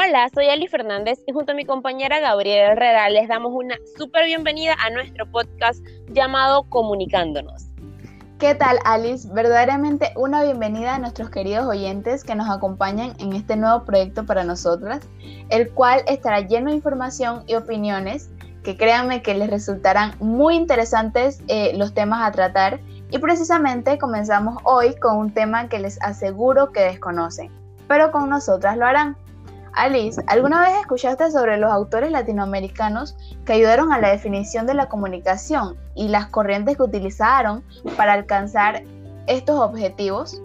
Hola, soy Ali Fernández y junto a mi compañera Gabriela Herrera les damos una súper bienvenida a nuestro podcast llamado Comunicándonos. ¿Qué tal Alice? Verdaderamente una bienvenida a nuestros queridos oyentes que nos acompañan en este nuevo proyecto para nosotras, el cual estará lleno de información y opiniones que créanme que les resultarán muy interesantes eh, los temas a tratar y precisamente comenzamos hoy con un tema que les aseguro que desconocen, pero con nosotras lo harán. Alice, ¿alguna vez escuchaste sobre los autores latinoamericanos que ayudaron a la definición de la comunicación y las corrientes que utilizaron para alcanzar estos objetivos?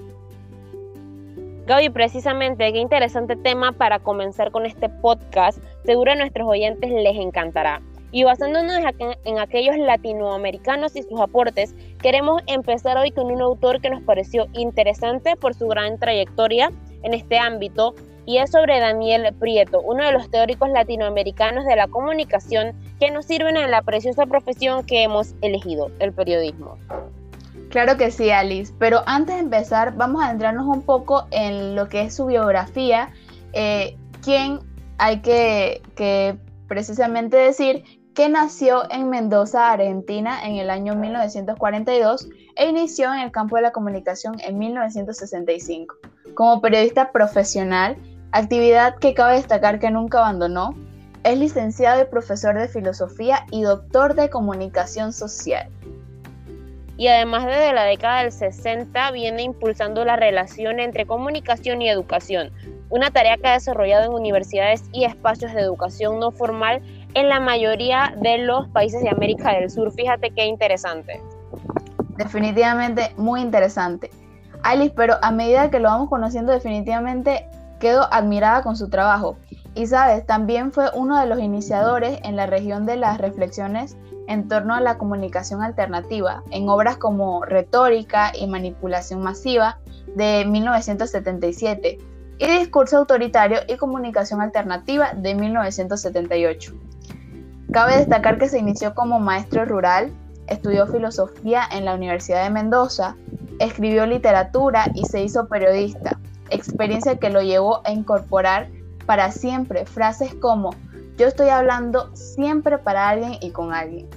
Gaby, precisamente, qué interesante tema para comenzar con este podcast. Seguro a nuestros oyentes les encantará. Y basándonos en aquellos latinoamericanos y sus aportes, queremos empezar hoy con un autor que nos pareció interesante por su gran trayectoria en este ámbito y es sobre Daniel Prieto, uno de los teóricos latinoamericanos de la comunicación que nos sirven en la preciosa profesión que hemos elegido, el periodismo. Claro que sí, Alice, pero antes de empezar vamos a adentrarnos un poco en lo que es su biografía, eh, quién hay que, que precisamente decir que nació en Mendoza, Argentina, en el año 1942 e inició en el campo de la comunicación en 1965. Como periodista profesional, actividad que cabe destacar que nunca abandonó, es licenciado y profesor de filosofía y doctor de comunicación social. Y además desde la década del 60 viene impulsando la relación entre comunicación y educación, una tarea que ha desarrollado en universidades y espacios de educación no formal en la mayoría de los países de América del Sur. Fíjate qué interesante. Definitivamente muy interesante. Alice, pero a medida que lo vamos conociendo, definitivamente quedo admirada con su trabajo. Y sabes, también fue uno de los iniciadores en la región de las reflexiones en torno a la comunicación alternativa, en obras como Retórica y Manipulación Masiva de 1977 y Discurso Autoritario y Comunicación Alternativa de 1978. Cabe destacar que se inició como maestro rural, estudió filosofía en la Universidad de Mendoza, escribió literatura y se hizo periodista, experiencia que lo llevó a incorporar para siempre frases como yo estoy hablando siempre para alguien y con alguien.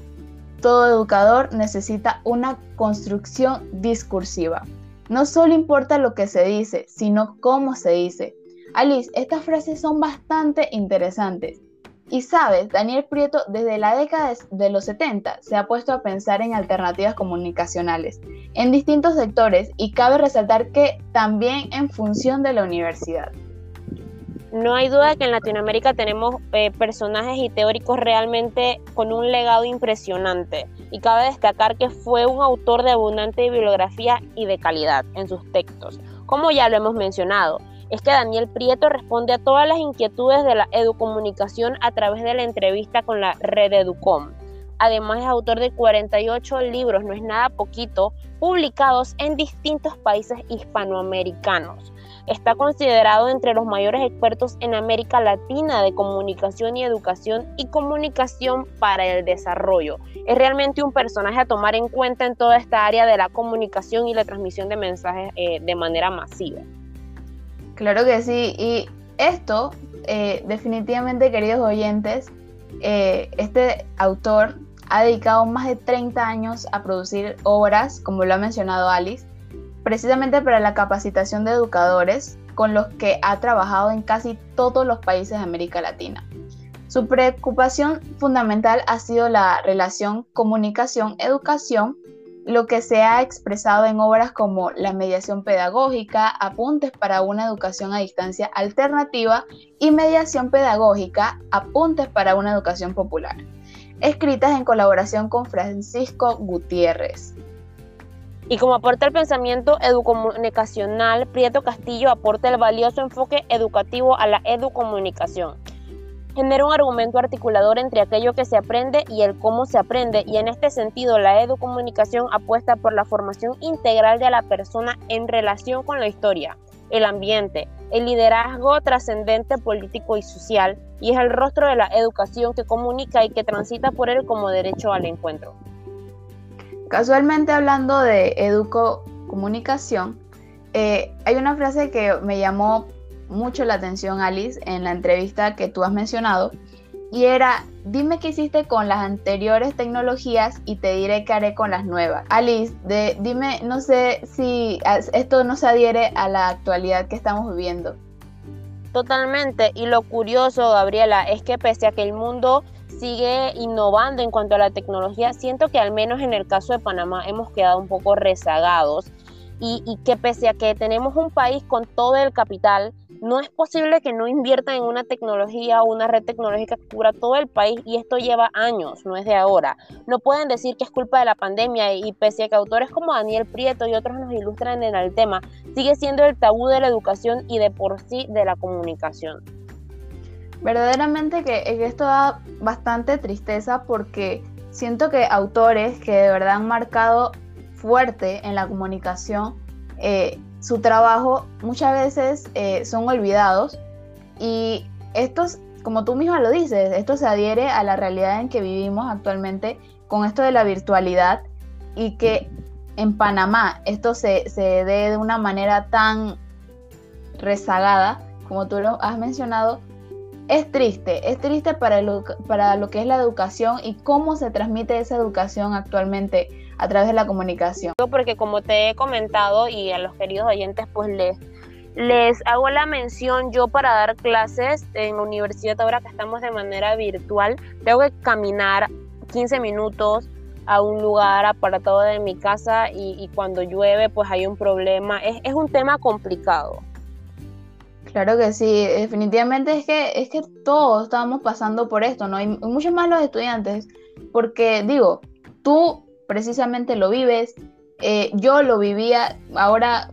Todo educador necesita una construcción discursiva. No solo importa lo que se dice, sino cómo se dice. Alice, estas frases son bastante interesantes y sabes, Daniel Prieto desde la década de los 70 se ha puesto a pensar en alternativas comunicacionales en distintos sectores y cabe resaltar que también en función de la universidad. No hay duda que en Latinoamérica tenemos eh, personajes y teóricos realmente con un legado impresionante y cabe destacar que fue un autor de abundante bibliografía y de calidad en sus textos, como ya lo hemos mencionado es que Daniel Prieto responde a todas las inquietudes de la educomunicación a través de la entrevista con la red Educom. Además es autor de 48 libros, no es nada poquito, publicados en distintos países hispanoamericanos. Está considerado entre los mayores expertos en América Latina de comunicación y educación y comunicación para el desarrollo. Es realmente un personaje a tomar en cuenta en toda esta área de la comunicación y la transmisión de mensajes eh, de manera masiva. Claro que sí, y esto, eh, definitivamente, queridos oyentes, eh, este autor ha dedicado más de 30 años a producir obras, como lo ha mencionado Alice, precisamente para la capacitación de educadores, con los que ha trabajado en casi todos los países de América Latina. Su preocupación fundamental ha sido la relación comunicación-educación lo que se ha expresado en obras como La mediación pedagógica, Apuntes para una educación a distancia alternativa y Mediación pedagógica, Apuntes para una educación popular, escritas en colaboración con Francisco Gutiérrez. Y como aporta el pensamiento educomunicacional, Prieto Castillo aporta el valioso enfoque educativo a la educomunicación genera un argumento articulador entre aquello que se aprende y el cómo se aprende, y en este sentido la educomunicación apuesta por la formación integral de la persona en relación con la historia, el ambiente, el liderazgo trascendente político y social, y es el rostro de la educación que comunica y que transita por él como derecho al encuentro. Casualmente hablando de educomunicación, eh, hay una frase que me llamó mucho la atención, Alice, en la entrevista que tú has mencionado, y era, dime qué hiciste con las anteriores tecnologías y te diré qué haré con las nuevas. Alice, de, dime, no sé si esto no se adhiere a la actualidad que estamos viviendo. Totalmente, y lo curioso, Gabriela, es que pese a que el mundo sigue innovando en cuanto a la tecnología, siento que al menos en el caso de Panamá hemos quedado un poco rezagados y, y que pese a que tenemos un país con todo el capital, no es posible que no inviertan en una tecnología o una red tecnológica que cubra todo el país y esto lleva años, no es de ahora. No pueden decir que es culpa de la pandemia y pese a que autores como Daniel Prieto y otros nos ilustran en el tema, sigue siendo el tabú de la educación y de por sí de la comunicación. Verdaderamente que esto da bastante tristeza porque siento que autores que de verdad han marcado fuerte en la comunicación eh, su trabajo muchas veces eh, son olvidados y estos, como tú misma lo dices, esto se adhiere a la realidad en que vivimos actualmente con esto de la virtualidad y que en Panamá esto se, se dé de una manera tan rezagada, como tú lo has mencionado, es triste, es triste para, para lo que es la educación y cómo se transmite esa educación actualmente a través de la comunicación. Porque como te he comentado y a los queridos oyentes, pues les, les hago la mención, yo para dar clases en la universidad ahora que estamos de manera virtual, tengo que caminar 15 minutos a un lugar apartado de mi casa y, cuando llueve pues hay un problema. Es, es, un tema complicado. Claro que sí, definitivamente es que, es que todos estamos pasando por esto, ¿no? Y muchos más los estudiantes, porque digo, tú precisamente lo vives. Eh, yo lo vivía, ahora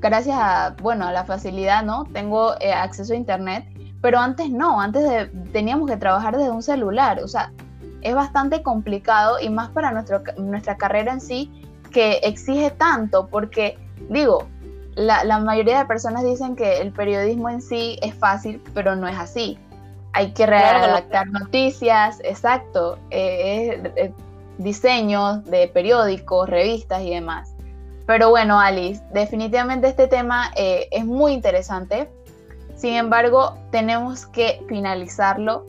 gracias a, bueno, a la facilidad, ¿no? Tengo eh, acceso a internet, pero antes no, antes de, teníamos que trabajar desde un celular, o sea, es bastante complicado y más para nuestro, nuestra carrera en sí que exige tanto, porque digo, la, la, mayoría de personas dicen que el periodismo en sí es fácil, pero no es así. Hay que redactar noticias, exacto. Eh, diseños de periódicos, revistas y demás. Pero bueno, Alice, definitivamente este tema eh, es muy interesante. Sin embargo, tenemos que finalizarlo.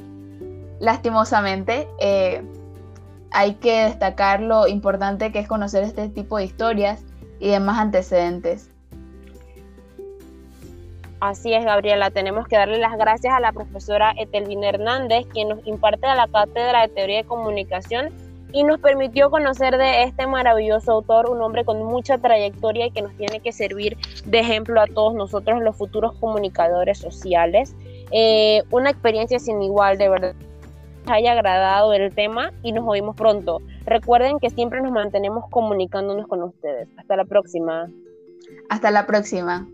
Lastimosamente, eh, hay que destacar lo importante que es conocer este tipo de historias y demás antecedentes. Así es, Gabriela. Tenemos que darle las gracias a la profesora Etelvina Hernández, quien nos imparte a la Cátedra de Teoría de Comunicación y nos permitió conocer de este maravilloso autor, un hombre con mucha trayectoria y que nos tiene que servir de ejemplo a todos nosotros, los futuros comunicadores sociales. Eh, una experiencia sin igual, de verdad. haya agradado el tema y nos oímos pronto. Recuerden que siempre nos mantenemos comunicándonos con ustedes. Hasta la próxima. Hasta la próxima.